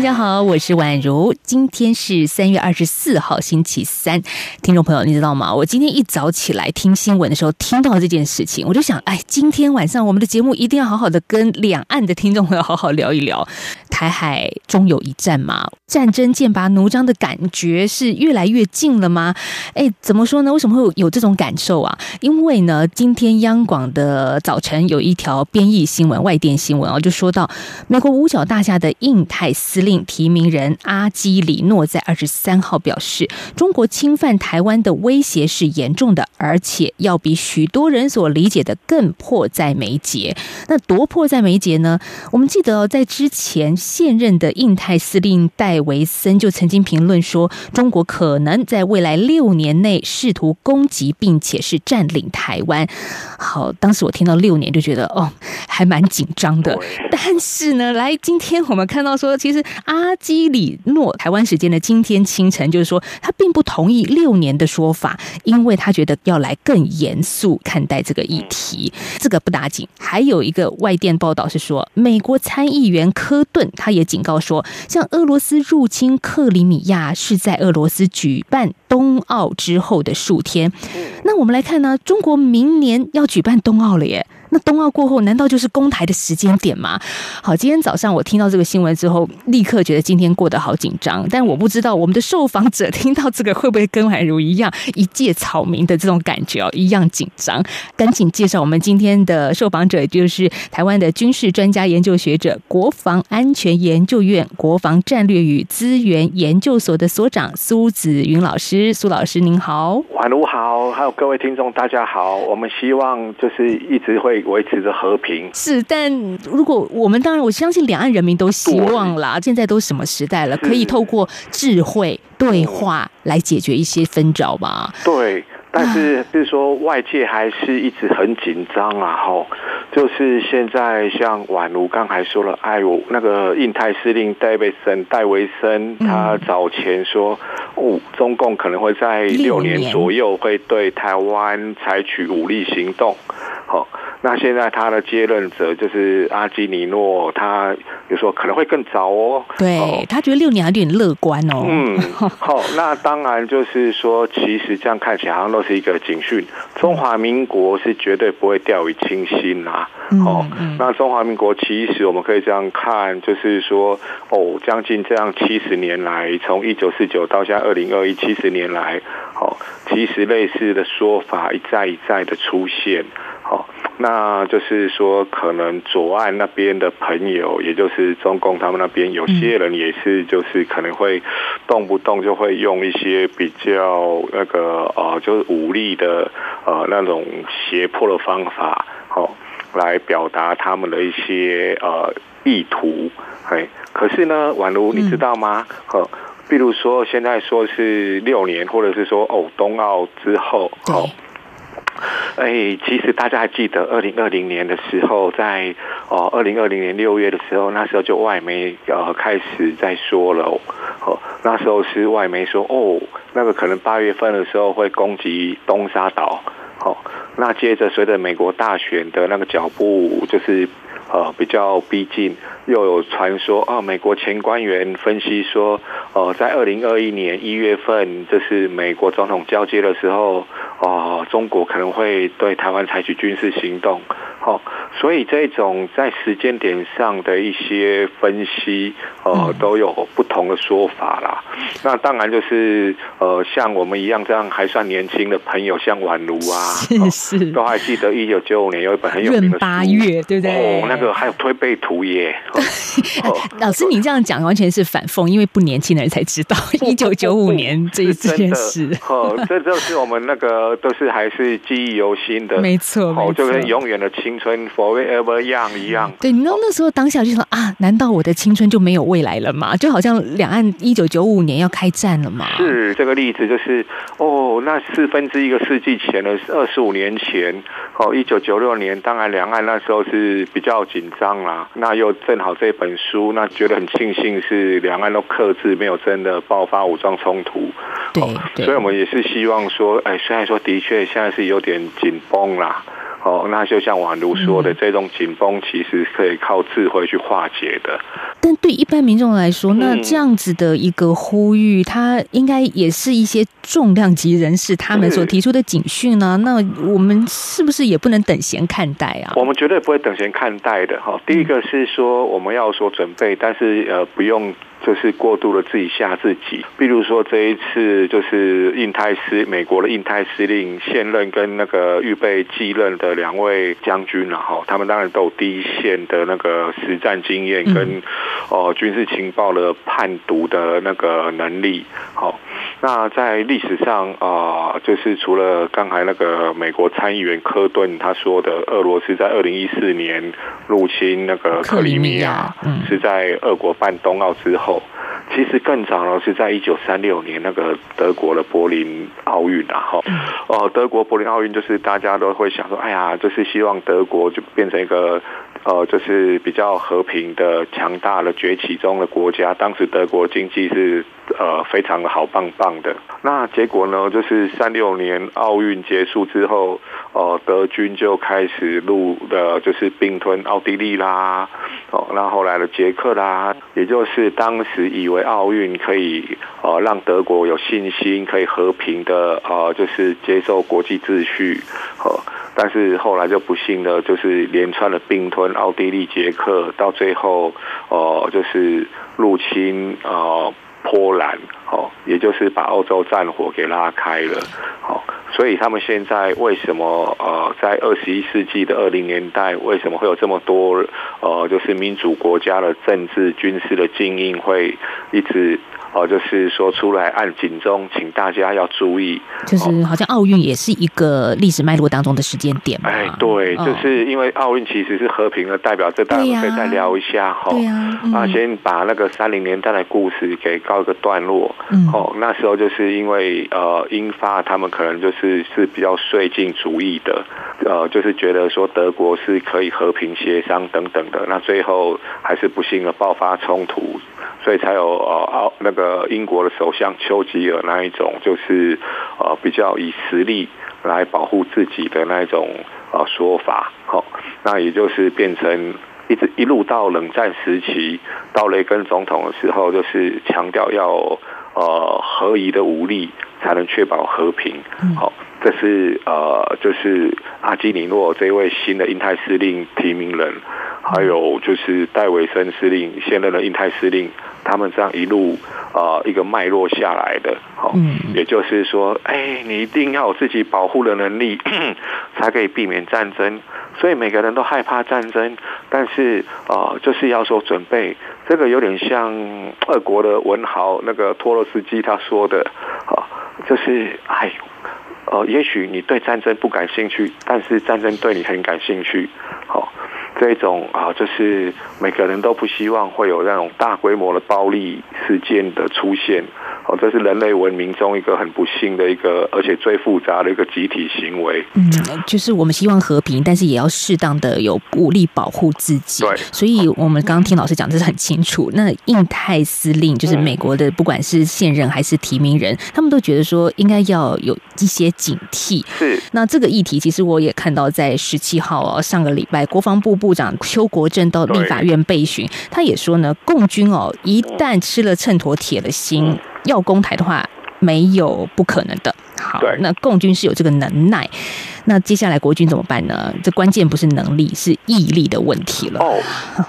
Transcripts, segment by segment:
大家好，我是宛如。今天是三月二十四号，星期三。听众朋友，你知道吗？我今天一早起来听新闻的时候，听到这件事情，我就想，哎，今天晚上我们的节目一定要好好的跟两岸的听众朋友好好聊一聊。台海终有一战吗？战争剑拔弩张的感觉是越来越近了吗？哎，怎么说呢？为什么会有这种感受啊？因为呢，今天央广的早晨有一条编译新闻，外电新闻啊，就说到美国五角大厦的印太司。令提名人阿基里诺在二十三号表示，中国侵犯台湾的威胁是严重的，而且要比许多人所理解的更迫在眉睫。那多迫在眉睫呢？我们记得在之前现任的印太司令戴维森就曾经评论说，中国可能在未来六年内试图攻击并且是占领台湾。好，当时我听到六年就觉得哦，还蛮紧张的。但是呢，来今天我们看到说，其实。阿基里诺台湾时间的今天清晨，就是说他并不同意六年的说法，因为他觉得要来更严肃看待这个议题。这个不打紧，还有一个外电报道是说，美国参议员科顿他也警告说，像俄罗斯入侵克里米亚是在俄罗斯举办冬奥之后的数天。那我们来看呢，中国明年要举办冬奥了耶。那冬奥过后，难道就是公台的时间点吗？好，今天早上我听到这个新闻之后，立刻觉得今天过得好紧张。但我不知道我们的受访者 听到这个会不会跟宛如一样一介草民的这种感觉哦，一样紧张。赶紧介绍我们今天的受访者，就是台湾的军事专家研究学者、国防安全研究院国防战略与资源研究所的所长苏子云老师。苏老师您好，宛如好，还有各位听众大家好。我们希望就是一直会。维持着和平是，但如果我们当然，我相信两岸人民都希望啦。现在都什么时代了，可以透过智慧对话来解决一些纷扰吧？对，但是就是说，外界还是一直很紧张啊！吼，就是现在像宛如刚才说了，哎，我那个印太司令戴维森，戴维森他早前说，哦，中共可能会在六年左右会对台湾采取武力行动，好。那现在他的接任者就是阿基尼诺，他就说可能会更早哦。对、哦、他觉得六年还有点乐观哦。嗯，好，那当然就是说，其实这样看起来好像都是一个警讯。中华民国是绝对不会掉以轻心呐。哦，那中华民国其实我们可以这样看，就是说，哦，将近这样七十年来，从一九四九到现在二零二一七十年来，哦，其实类似的说法一再一再的出现。好，那就是说，可能左岸那边的朋友，也就是中共他们那边，有些人也是，就是可能会动不动就会用一些比较那个呃，就是武力的呃那种胁迫的方法，好，来表达他们的一些呃意图。嘿，可是呢，宛如你知道吗？呃，比如说现在说是六年，或者是说哦，冬奥之后，哦。哎，其实大家还记得二零二零年的时候，在哦二零二零年六月的时候，那时候就外媒呃开始在说了，哦，那时候是外媒说哦，那个可能八月份的时候会攻击东沙岛，好，那接着随着美国大选的那个脚步，就是呃比较逼近，又有传说啊，美国前官员分析说，呃，在二零二一年一月份，这是美国总统交接的时候。哦，中国可能会对台湾采取军事行动，好，所以这种在时间点上的一些分析，呃，都有不同的说法啦。那当然就是，呃，像我们一样这样还算年轻的朋友，像宛如啊，是是，都还记得一九九五年有一本很有名的书，八月，对不对？哦，那个还有推背图耶。老师，你这样讲完全是反讽，因为不年轻的人才知道 一九九五年这一件事。哦，这就是我们那个。都是还是记忆犹新的，没错，哦，就跟永远的青春风 forever young 一样。对，你知道那时候当下就说啊，难道我的青春就没有未来了吗？就好像两岸一九九五年要开战了嘛。是这个例子，就是哦，那四分之一个世纪前的二十五年前，哦，一九九六年，当然两岸那时候是比较紧张啦。那又正好这本书，那觉得很庆幸是两岸都克制，没有真的爆发武装冲突。对，对，所以我们也是希望说，哎，虽然说的确现在是有点紧绷啦。哦，那就像婉如说的，嗯、这种紧绷其实可以靠智慧去化解的。但对一般民众来说，那这样子的一个呼吁，它应该也是一些重量级人士他们所提出的警讯呢？那我们是不是也不能等闲看待啊？我们绝对不会等闲看待的。哈，第一个是说我们要所准备，但是呃不用。就是过度的自己吓自己，比如说这一次就是印太司美国的印太司令现任跟那个预备继任的两位将军，然后他们当然都有第一线的那个实战经验跟哦军事情报的判读的那个能力。好，那在历史上啊，就是除了刚才那个美国参议员科顿他说的，俄罗斯在二零一四年入侵那个克里米亚，是在俄国办冬奥之后。其实更早呢，是在一九三六年那个德国的柏林奥运啊，哈，哦，德国柏林奥运就是大家都会想说，哎呀，就是希望德国就变成一个。呃，就是比较和平的、强大的崛起中的国家。当时德国经济是呃非常的好棒棒的。那结果呢，就是三六年奥运结束之后，呃，德军就开始入的，就是并吞奥地利啦，哦，那后来的捷克啦，也就是当时以为奥运可以呃让德国有信心，可以和平的呃，就是接受国际秩序，呃但是后来就不幸的，就是连串的并吞奥地利、捷克，到最后，哦、就是入侵呃波兰，哦，也就是把欧洲战火给拉开了，好，所以他们现在为什么呃，在二十一世纪的二零年代，为什么会有这么多呃，就是民主国家的政治、军事的精英会一直。哦，就是说出来按警钟，请大家要注意。就是好像奥运也是一个历史脉络当中的时间点嘛。哎，对，就是因为奥运其实是和平的代表，这待会可以再聊一下哈。对呀。啊，先把那个三零年代的故事给告一个段落。嗯。哦，那时候就是因为呃，英法他们可能就是是比较绥靖主义的，呃，就是觉得说德国是可以和平协商等等的，那最后还是不幸的爆发冲突。所以才有呃奥那个英国的首相丘吉尔那一种，就是呃比较以实力来保护自己的那一种呃说法，好，那也就是变成一直一路到冷战时期，到雷根总统的时候，就是强调要呃合宜的武力才能确保和平，好，这是呃就是阿基里诺这位新的印太司令提名人，还有就是戴维森司令现任的印太司令。他们这样一路呃一个脉络下来的，好，也就是说，哎，你一定要有自己保护的能力，才可以避免战争。所以每个人都害怕战争，但是呃，就是要说准备，这个有点像俄国的文豪那个托洛斯基他说的，啊，就是哎，呃，也许你对战争不感兴趣，但是战争对你很感兴趣，好。这种啊，就是每个人都不希望会有那种大规模的暴力事件的出现。哦，这是人类文明中一个很不幸的一个，而且最复杂的一个集体行为。嗯，就是我们希望和平，但是也要适当的有武力保护自己。对，所以我们刚刚听老师讲，这是很清楚。那印太司令就是美国的，不管是现任还是提名人，他们都觉得说应该要有一些警惕。是。那这个议题，其实我也看到在十七号哦，上个礼拜，国防部部。部长邱国正到立法院备询，他也说呢，共军哦，一旦吃了秤砣铁了心，要攻台的话，没有不可能的。好，那共军是有这个能耐，那接下来国军怎么办呢？这关键不是能力，是毅力的问题了。哦，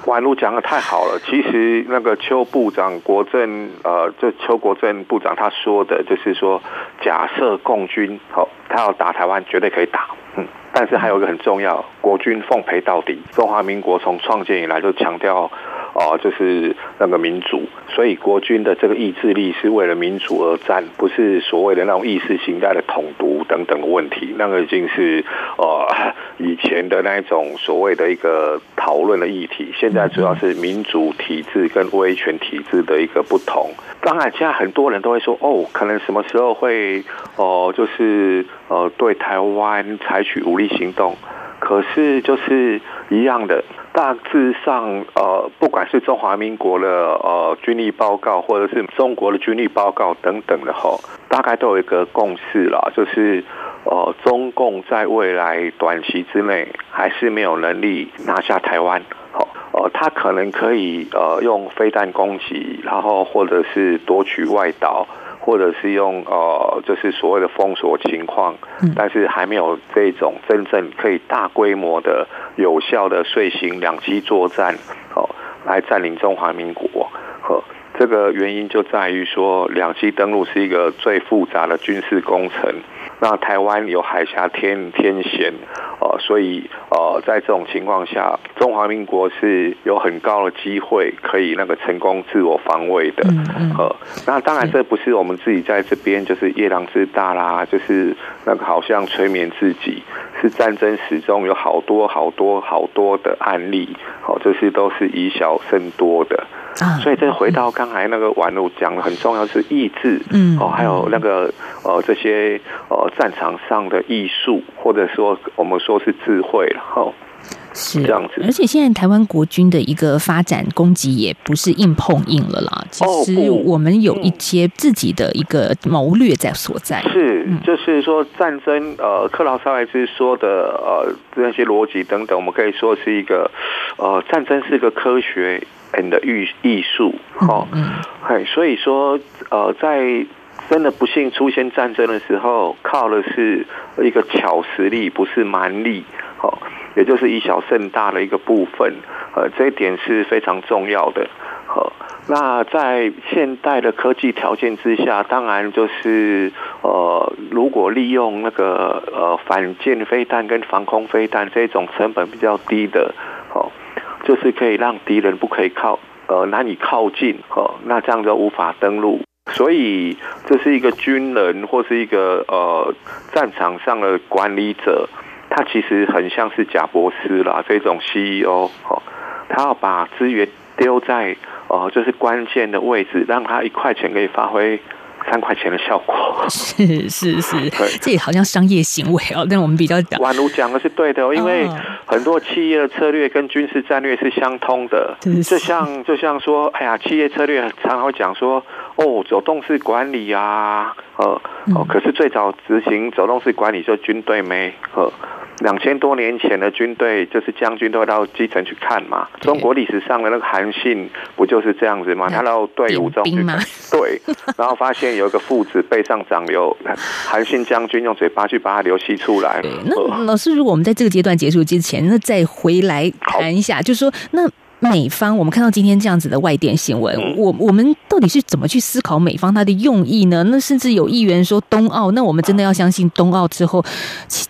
婉如讲的太好了。其实那个邱部长国政，呃，就邱国政部长他说的，就是说，假设共军好，他要打台湾，绝对可以打。嗯。但是还有一个很重要，国军奉陪到底。中华民国从创建以来就强调，哦，就是那个民主，所以国军的这个意志力是为了民主而战，不是所谓的那种意识形态的统独等等的问题。那个已经是呃 以前的那一种所谓的一个讨论的议题，现在主要是民主体制跟威权体制的一个不同。当然，现在很多人都会说，哦，可能什么时候会哦、就是呃对台湾采取武力行动。可是就是一样的，大致上，呃，不管是中华民国的呃军力报告，或者是中国的军力报告等等的吼，大概都有一个共识啦，就是呃，中共在未来短期之内还是没有能力拿下台湾，好，呃，他可能可以呃用飞弹攻击，然后或者是夺取外岛。或者是用呃，就是所谓的封锁情况，但是还没有这种真正可以大规模的、有效的遂行两栖作战，哦，来占领中华民国。呵，这个原因就在于说，两栖登陆是一个最复杂的军事工程。那台湾有海峡天天险，呃，所以呃，在这种情况下，中华民国是有很高的机会可以那个成功自我防卫的。呃，那当然这不是我们自己在这边就是夜郎自大啦，就是那个好像催眠自己，是战争史中有好多好多好多的案例，好，这些都是以小胜多的。所以这回到刚才那个宛如讲的很重要是意志，嗯，哦，还有那个呃这些呃战场上的艺术，或者说我们说是智慧，了哈是这样子。而且现在台湾国军的一个发展攻击也不是硬碰硬了啦，其实我们有一些自己的一个谋略在所在。是，就是说战争呃，克劳萨维兹说的呃那些逻辑等等，我们可以说是一个呃战争是一个科学。的艺艺术，哦，嘿，所以说，呃，在真的不幸出现战争的时候，靠的是一个巧实力，不是蛮力，哦，也就是以小胜大的一个部分，呃，这一点是非常重要的，呃，那在现代的科技条件之下，当然就是，呃，如果利用那个呃反舰飞弹跟防空飞弹这种成本比较低的，哦。就是可以让敌人不可以靠，呃，难以靠近，哦，那这样就无法登陆。所以这是一个军人或是一个呃战场上的管理者，他其实很像是贾伯斯啦，这种 CEO，哦，他要把资源丢在呃就是关键的位置，让他一块钱可以发挥。三块钱的效果是是是，这也好像商业行为哦。但我们比较讲，宛如讲的是对的，因为很多企业的策略跟军事战略是相通的。就像就像说，哎呀，企业策略常常会讲说，哦，走动式管理啊，呃，哦，可是最早执行走动式管理就军队没，呃。两千多年前的军队，就是将军都会到基层去看嘛。中国历史上的那个韩信不就是这样子吗？他到队伍中去看，对，然后发现有一个父子背上长瘤，韩信将军用嘴巴去把它流吸出来。那老师，如果我们在这个阶段结束之前，那再回来谈一下，就是说那。美方，我们看到今天这样子的外电新闻，我我们到底是怎么去思考美方他的用意呢？那甚至有议员说冬奥，那我们真的要相信冬奥之后，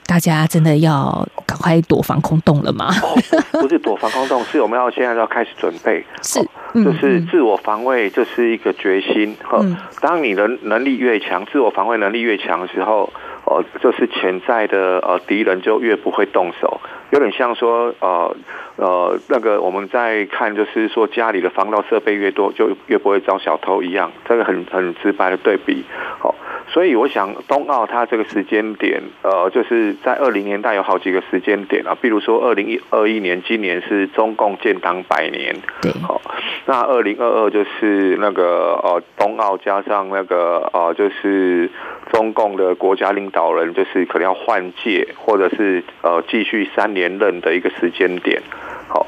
大家真的要赶快躲防空洞了吗？哦，不是躲防空洞，是我们要现在要开始准备，是，就是自我防卫，这是一个决心。嗯，当你的能力越强，自我防卫能力越强的时候。哦，就是潜在的呃敌人就越不会动手，有点像说呃呃那个我们在看，就是说家里的防盗设备越多，就越不会招小偷一样，这个很很直白的对比。好，所以我想冬奥它这个时间点，呃，就是在二零年代有好几个时间点啊，比如说二零一二一年，今年是中共建党百年，对，好，那二零二二就是那个呃冬奥加上那个呃就是中共的国家领导。人就是可能要换届，或者是呃继续三年连任的一个时间点。好，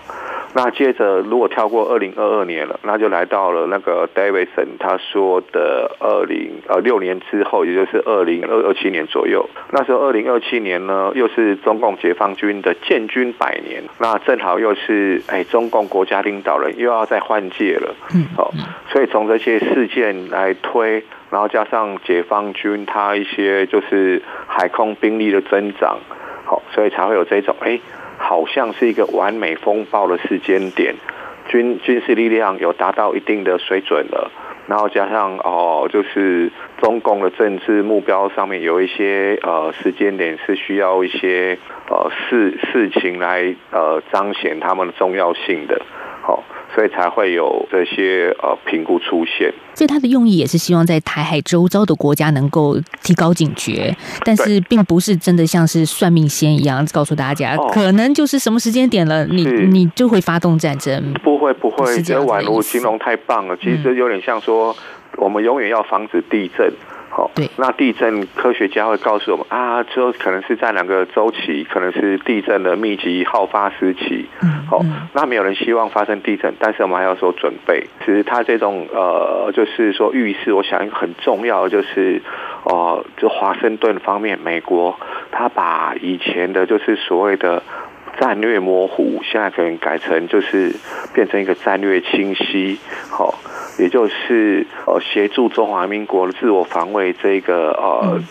那接着如果跳过二零二二年了，那就来到了那个 Davidson 他说的二零呃六年之后，也就是二零二二七年左右。那时候二零二七年呢，又是中共解放军的建军百年，那正好又是哎中共国家领导人又要再换届了。嗯，好，所以从这些事件来推。然后加上解放军，他一些就是海空兵力的增长，好，所以才会有这种哎，好像是一个完美风暴的时间点，军军事力量有达到一定的水准了，然后加上哦，就是中共的政治目标上面有一些呃时间点是需要一些呃事事情来呃彰显他们的重要性的，好、所以才会有这些呃评估出现。所以他的用意也是希望在台海周遭的国家能够提高警觉，但是并不是真的像是算命仙一样告诉大家，哦、可能就是什么时间点了，你你就会发动战争。不会不会，这宛如形容太棒了。其实有点像说，我们永远要防止地震。好，对，那地震科学家会告诉我们啊，就可能是在两个周期，可能是地震的密集好发时期。好，那没有人希望发生地震，但是我们还要做准备。其实他这种呃，就是说预示，我想一个很重要的就是，哦、呃，就华盛顿方面，美国他把以前的就是所谓的战略模糊，现在可能改成就是变成一个战略清晰。好。也就是呃，协助中华民国自我防卫这个呃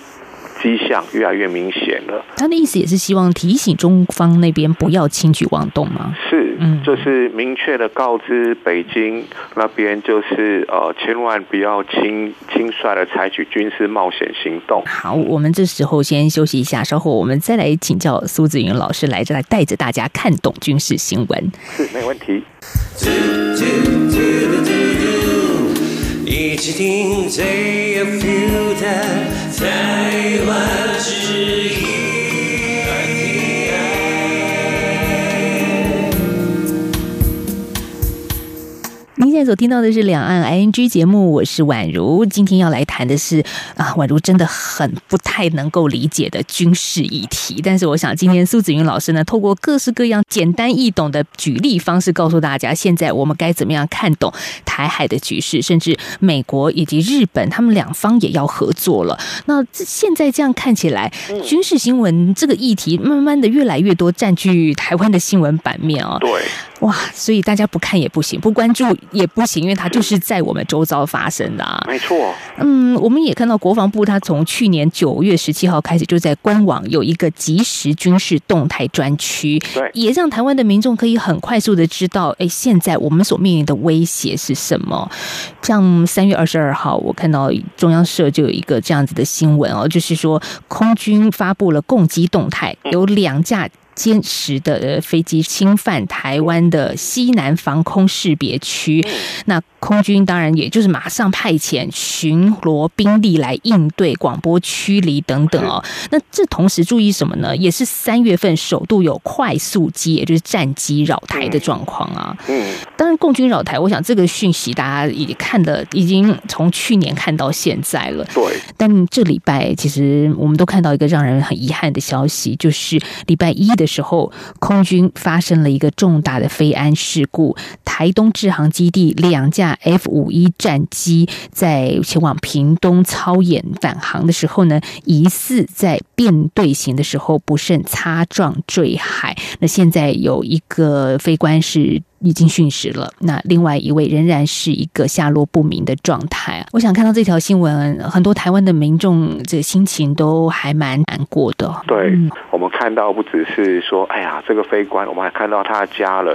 迹象越来越明显了。他的意思也是希望提醒中方那边不要轻举妄动吗？是，嗯，就是明确的告知北京那边，就是呃，千万不要轻轻率的采取军事冒险行动。好，我们这时候先休息一下，稍后我们再来请教苏子云老师来这来带着大家看懂军事新闻。是，没问题。一起听最有 feel 的台湾之音。您现在所听到的是两岸 ING 节目，我是宛如。今天要来谈的是啊，宛如真的很不太能够理解的军事议题。但是，我想今天苏子云老师呢，透过各式各样简单易懂的举例方式，告诉大家现在我们该怎么样看懂台海的局势，甚至美国以及日本他们两方也要合作了。那现在这样看起来，军事新闻这个议题慢慢的越来越多占据台湾的新闻版面啊。对。哇，所以大家不看也不行，不关注 也不行，因为它就是在我们周遭发生的啊。没错。嗯，我们也看到国防部，它从去年九月十七号开始就在官网有一个即时军事动态专区，对，也让台湾的民众可以很快速的知道，哎，现在我们所面临的威胁是什么。像三月二十二号，我看到中央社就有一个这样子的新闻哦，就是说空军发布了攻击动态，有两架。歼十的飞机侵犯台湾的西南防空识别区，那空军当然也就是马上派遣巡逻兵力来应对，广播驱离等等哦。那这同时注意什么呢？也是三月份首度有快速机，也就是战机扰台的状况啊。嗯，当然共军扰台，我想这个讯息大家已经看的已经从去年看到现在了。对，但这礼拜其实我们都看到一个让人很遗憾的消息，就是礼拜一的。的时候，空军发生了一个重大的飞安事故。台东志航基地两架 F 五一战机在前往屏东操演返航的时候呢，疑似在变队形的时候不慎擦撞坠海。那现在有一个飞官是。已经殉职了，那另外一位仍然是一个下落不明的状态。我想看到这条新闻，很多台湾的民众这个心情都还蛮难过的。对、嗯、我们看到，不只是说，哎呀，这个飞官，我们还看到他的家人，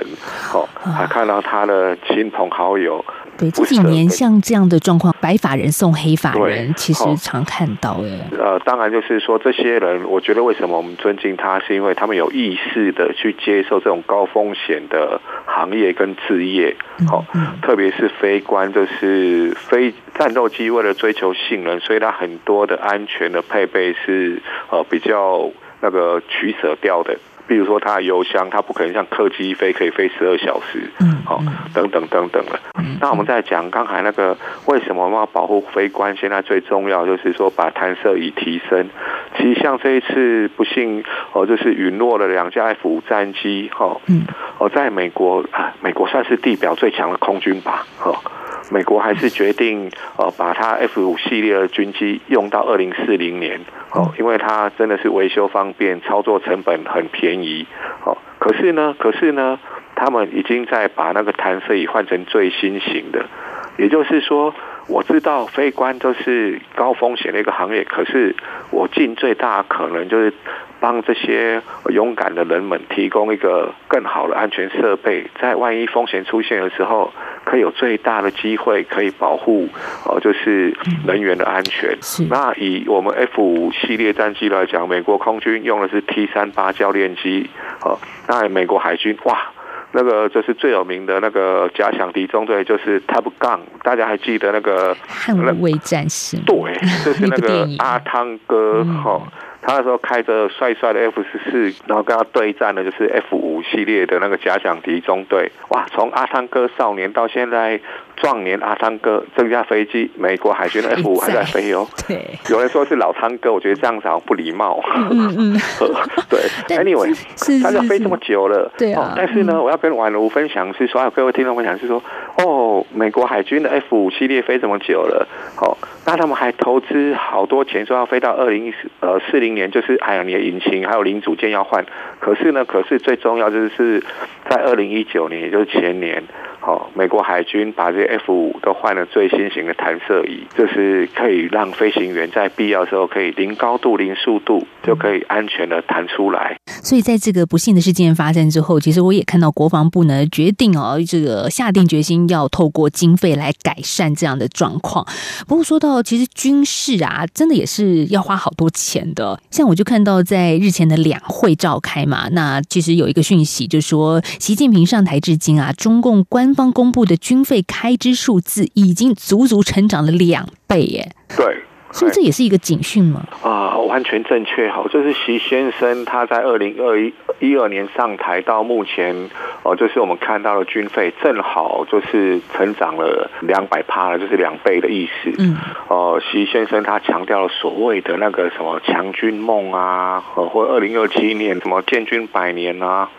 哦，还看到他的亲朋好友。对，这几年像这样的状况，白发人送黑发人，其实常看到诶。呃，当然就是说，这些人，我觉得为什么我们尊敬他，是因为他们有意识的去接受这种高风险的行业跟职业。好、嗯嗯，特别是飞官，就是飞战斗机，为了追求性能，所以它很多的安全的配备是呃比较那个取舍掉的。比如说，它的油箱，它不可能像客机飞可以飞十二小时，嗯，好，等等等等的。那我们再讲刚才那个，为什么我们要保护飞官？现在最重要就是说，把弹射椅提升。其实像这一次不幸哦，就是陨落了两架 F 五战机，哈，嗯，哦，在美国啊，美国算是地表最强的空军吧，哈。美国还是决定呃把它 F 五系列的军机用到二零四零年哦，因为它真的是维修方便，操作成本很便宜哦。可是呢，可是呢，他们已经在把那个弹射椅换成最新型的，也就是说，我知道飞官都是高风险的一个行业，可是我尽最大可能就是帮这些勇敢的人们提供一个更好的安全设备，在万一风险出现的时候，可以有最大的机会可以保护哦，就是人员的安全。那以我们 F 五系列战机来讲，美国空军用的是 T 三八教练机，哦，那美国海军哇。那个就是最有名的那个假想敌中队，就是 Top Gun，大家还记得那个捍卫战士？对，就是那个阿汤哥哈。他那时候开着帅帅的 F 十四，然后跟他对战的就是 F 五系列的那个假想敌中队。哇，从阿汤哥少年到现在壮年阿汤哥，这架飞机美国海军的 F 五还在飞哦。对，有人说是老汤哥，我觉得这样子好像不礼貌。嗯嗯。对，Anyway，他就飞这么久了。对啊。但是呢，我要跟宛如分享是说，还有各位听众分享是说，哦，美国海军的 F 五系列飞这么久了，哦，那他们还投资好多钱，说要飞到二零一四呃四零。年就是还有你的引擎，还有零组件要换。可是呢，可是最重要就是在二零一九年，也就是前年。哦，美国海军把这些 F 五都换了最新型的弹射椅，就是可以让飞行员在必要的时候可以零高度、零速度就可以安全的弹出来。所以在这个不幸的事件发生之后，其实我也看到国防部呢决定哦，这个下定决心要透过经费来改善这样的状况。不过说到其实军事啊，真的也是要花好多钱的。像我就看到在日前的两会召开嘛，那其实有一个讯息就是说，习近平上台至今啊，中共官官方公布的军费开支数字已经足足成长了两倍耶！对，所以这也是一个警讯吗？啊，完全正确。好，就是习先生他在二零二一一二年上台到目前哦，就是我们看到的军费正好就是成长了两百趴了，就是两倍的意思。嗯，哦，习先生他强调了所谓的那个什么强军梦啊，或二零二七年什么建军百年啊。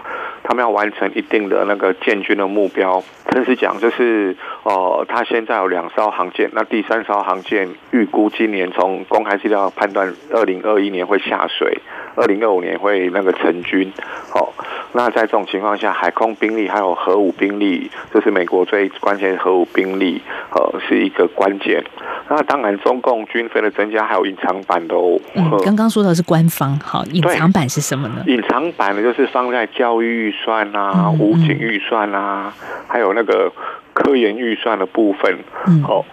他们要完成一定的那个建军的目标。真实讲，就是哦，他现在有两艘航舰，那第三艘航舰预估今年从公开资料判断，二零二一年会下水，二零二五年会那个成军。好，那在这种情况下，海空兵力还有核武兵力，就是美国最关键的核武兵力，呃，是一个关键。那当然，中共军费的增加还有隐藏版的哦。嗯，刚刚说的是官方，好，隐藏版是什么呢？隐藏版的就是放在教育预算啊、武警预算啊，还有那个科研预算的部分。嗯，好，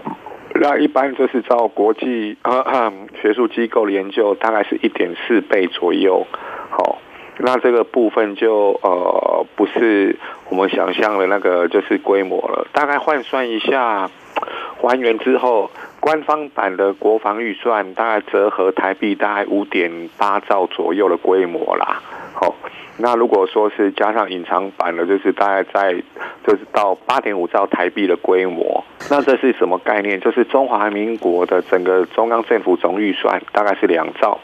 那一般就是照国际啊学术机构的研究，大概是一点四倍左右。好，那这个部分就呃不是我们想象的那个就是规模了，大概换算一下。还原之后，官方版的国防预算大概折合台币大概五点八兆左右的规模啦。好，那如果说是加上隐藏版的，就是大概在就是到八点五兆台币的规模。那这是什么概念？就是中华民国的整个中央政府总预算大概是两兆，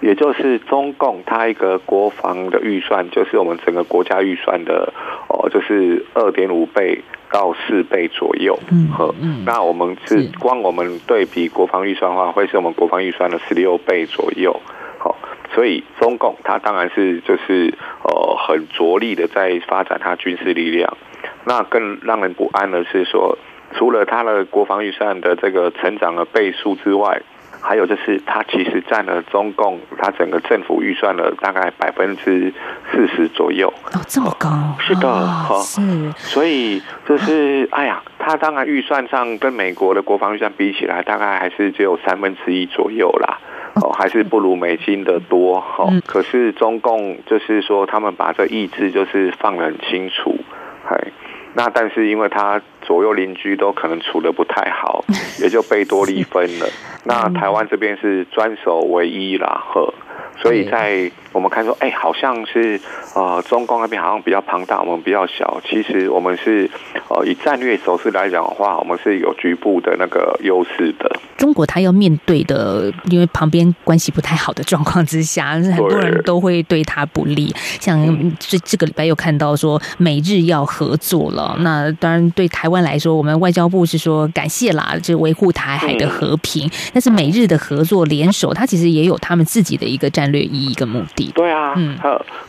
也就是中共它一个国防的预算，就是我们整个国家预算的哦，就是二点五倍。到四倍左右，嗯，好，那我们是光我们对比国防预算的话，会是我们国防预算的十六倍左右，好，所以中共它当然是就是呃很着力的在发展它军事力量，那更让人不安的是说，除了它的国防预算的这个成长的倍数之外。还有就是，它其实占了中共它整个政府预算的大概百分之四十左右。哦，这么高？哦、是的，是。所以就是，哎呀，它当然预算上跟美国的国防预算比起来，大概还是只有三分之一左右啦。哦，还是不如美金的多。哈、嗯，可是中共就是说，他们把这意志就是放得很清楚。嗨，那但是因为他左右邻居都可能处的不太好，也就贝多利分了。那台湾这边是专守唯一啦，呵，所以在我们看说，哎，好像是呃，中共那边好像比较庞大，我们比较小。其实我们是呃，以战略手势来讲的话，我们是有局部的那个优势的。中国它要面对的，因为旁边关系不太好的状况之下，很多人都会对他不利。像这这个礼拜又看到说美日要合作了，那当然对台湾来说，我们外交部是说感谢啦，就维护台海的和平。但是美日的合作联手，它其实也有他们自己的一个战略意义跟目的。对啊，嗯，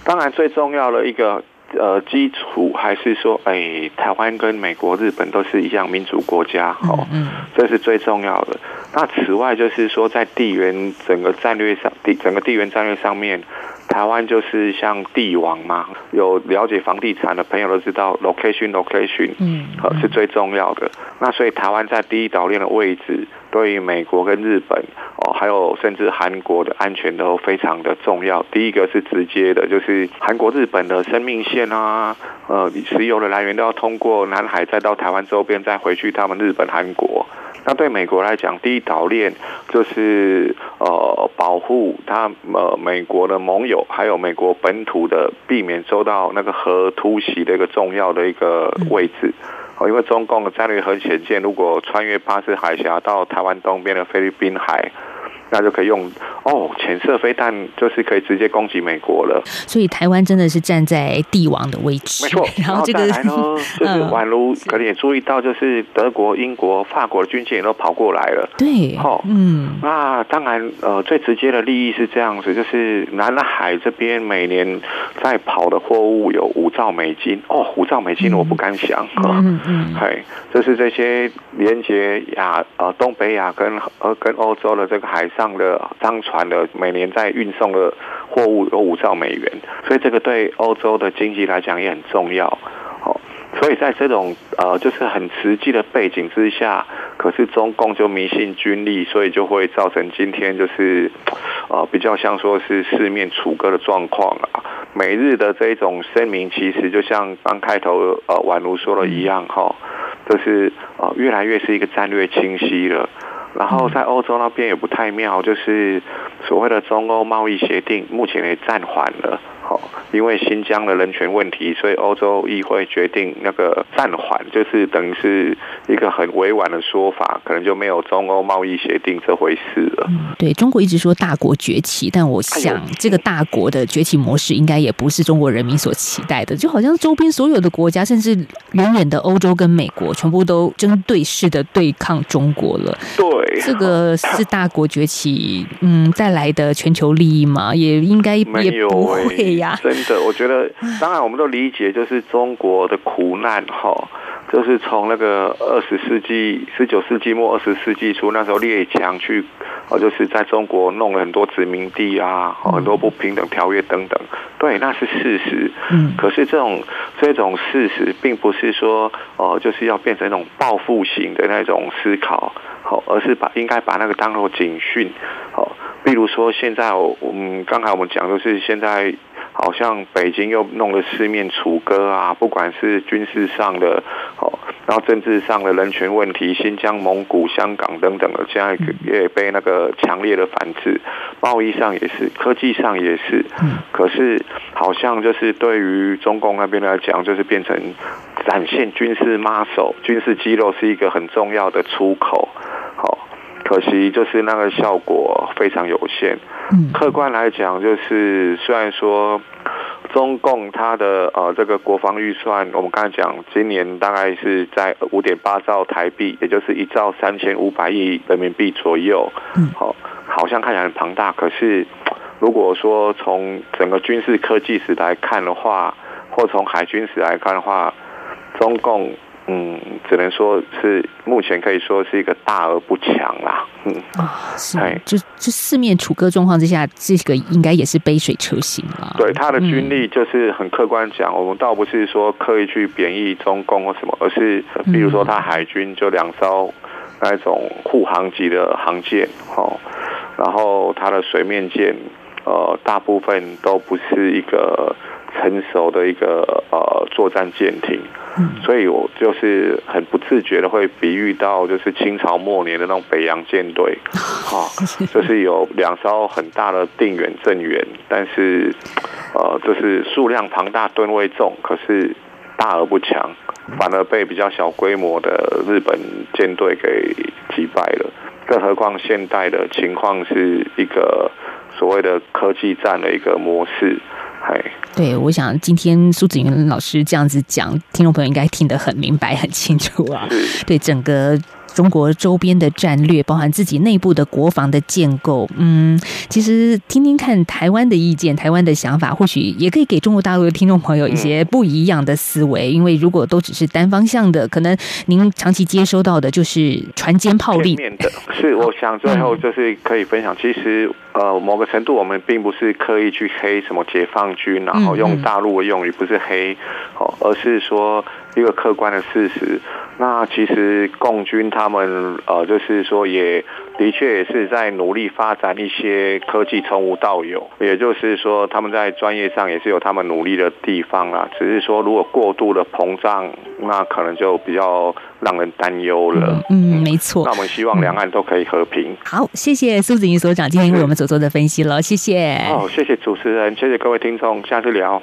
当然最重要的一个呃基础还是说，哎，台湾跟美国、日本都是一样民主国家，哦，嗯，这是最重要的。那此外就是说，在地缘整个战略上，地整个地缘战略上面。台湾就是像帝王嘛，有了解房地产的朋友都知道，location location，嗯，是最重要的。那所以台湾在第一岛链的位置，对于美国跟日本哦，还有甚至韩国的安全都非常的重要。第一个是直接的，就是韩国、日本的生命线啊，呃，石油的来源都要通过南海，再到台湾周边，再回去他们日本、韩国。那对美国来讲，第一岛链就是呃保护他呃美国的盟友，还有美国本土的，避免受到那个核突袭的一个重要的一个位置。哦，因为中共的战略核潜舰如果穿越巴士海峡到台湾东边的菲律宾海。那就可以用哦，潜射飞弹就是可以直接攻击美国了。所以台湾真的是站在帝王的位置，没错。然后这个然后呢，就是宛如可能也注意到，就是德国、英国、法国的军舰也都跑过来了。对，哦，嗯。那当然，呃，最直接的利益是这样子，就是南海这边每年在跑的货物有五兆美金哦，五兆美金我不敢想。嗯嗯。嘿，就是这些连接亚呃东北亚跟呃跟欧洲的这个海上。上的商船的每年在运送的货物有五兆美元，所以这个对欧洲的经济来讲也很重要。哦，所以在这种呃就是很实际的背景之下，可是中共就迷信军力，所以就会造成今天就是呃比较像说是四面楚歌的状况啊。美日的这种声明，其实就像刚开头呃宛如说的一样哈，就是呃越来越是一个战略清晰了。然后在欧洲那边也不太妙，就是所谓的中欧贸易协定目前也暂缓了。因为新疆的人权问题，所以欧洲议会决定那个暂缓，就是等于是一个很委婉的说法，可能就没有中欧贸易协定这回事了。嗯，对，中国一直说大国崛起，但我想这个大国的崛起模式应该也不是中国人民所期待的，就好像周边所有的国家，甚至远远的欧洲跟美国，全部都针对式的对抗中国了。对，这个是大国崛起，嗯，带来的全球利益嘛？也应该也不会呀。的，我觉得当然我们都理解，就是中国的苦难哈，就是从那个二十世纪、十九世纪末、二十世纪初那时候列强去，哦，就是在中国弄了很多殖民地啊，很多不平等条约等等，对，那是事实。嗯，可是这种这种事实，并不是说哦，就是要变成一种报复型的那种思考，好，而是把应该把那个当做警讯，好，比如说现在我们刚才我们讲就是现在。好像北京又弄了四面楚歌啊，不管是军事上的，哦，然后政治上的人权问题，新疆、蒙古、香港等等的，现在也被那个强烈的反制。贸易上也是，科技上也是。可是好像就是对于中共那边来讲，就是变成展现军事 muscle、军事肌肉是一个很重要的出口。好。可惜就是那个效果非常有限。客观来讲，就是虽然说中共它的呃这个国防预算，我们刚才讲今年大概是在五点八兆台币，也就是一兆三千五百亿人民币左右。好，好像看起来很庞大。可是如果说从整个军事科技史来看的话，或从海军史来看的话，中共。嗯，只能说是目前可以说是一个大而不强啦。嗯啊，是，就就四面楚歌状况之下，这个应该也是杯水车薪了。对，他的军力就是很客观讲，我们倒不是说刻意去贬义中共或什么，而是比如说他海军就两艘那种护航级的航舰，哦，然后他的水面舰，呃，大部分都不是一个。成熟的一个呃作战舰艇，所以我就是很不自觉的会比喻到，就是清朝末年的那种北洋舰队，哈，就是有两艘很大的定远镇远，但是呃，就是数量庞大，吨位重，可是大而不强，反而被比较小规模的日本舰队给击败了。更何况现代的情况是一个所谓的科技战的一个模式。对，我想今天苏子云老师这样子讲，听众朋友应该听得很明白、很清楚啊。对整个中国周边的战略，包含自己内部的国防的建构。嗯，其实听听看台湾的意见，台湾的想法，或许也可以给中国大陆的听众朋友一些不一样的思维。因为如果都只是单方向的，可能您长期接收到的就是船坚炮利。面的是，我想最后就是可以分享，其实呃，某个程度我们并不是刻意去黑什么解放军，然后用大陆的用语不是黑，哦，而是说一个客观的事实。那其实共军他们呃，就是说也的确也是在努力发展一些科技从无到有，也就是说他们在专业上也是有他们努力的地方啦。只是说如果过度的膨胀，那可能就比较让人担忧了。嗯，嗯没错。那我们希望两岸都可以和平。好，谢谢苏子云所长今天为我们所做的分析了，谢谢。好，谢谢主持人，谢谢各位听众，下次聊。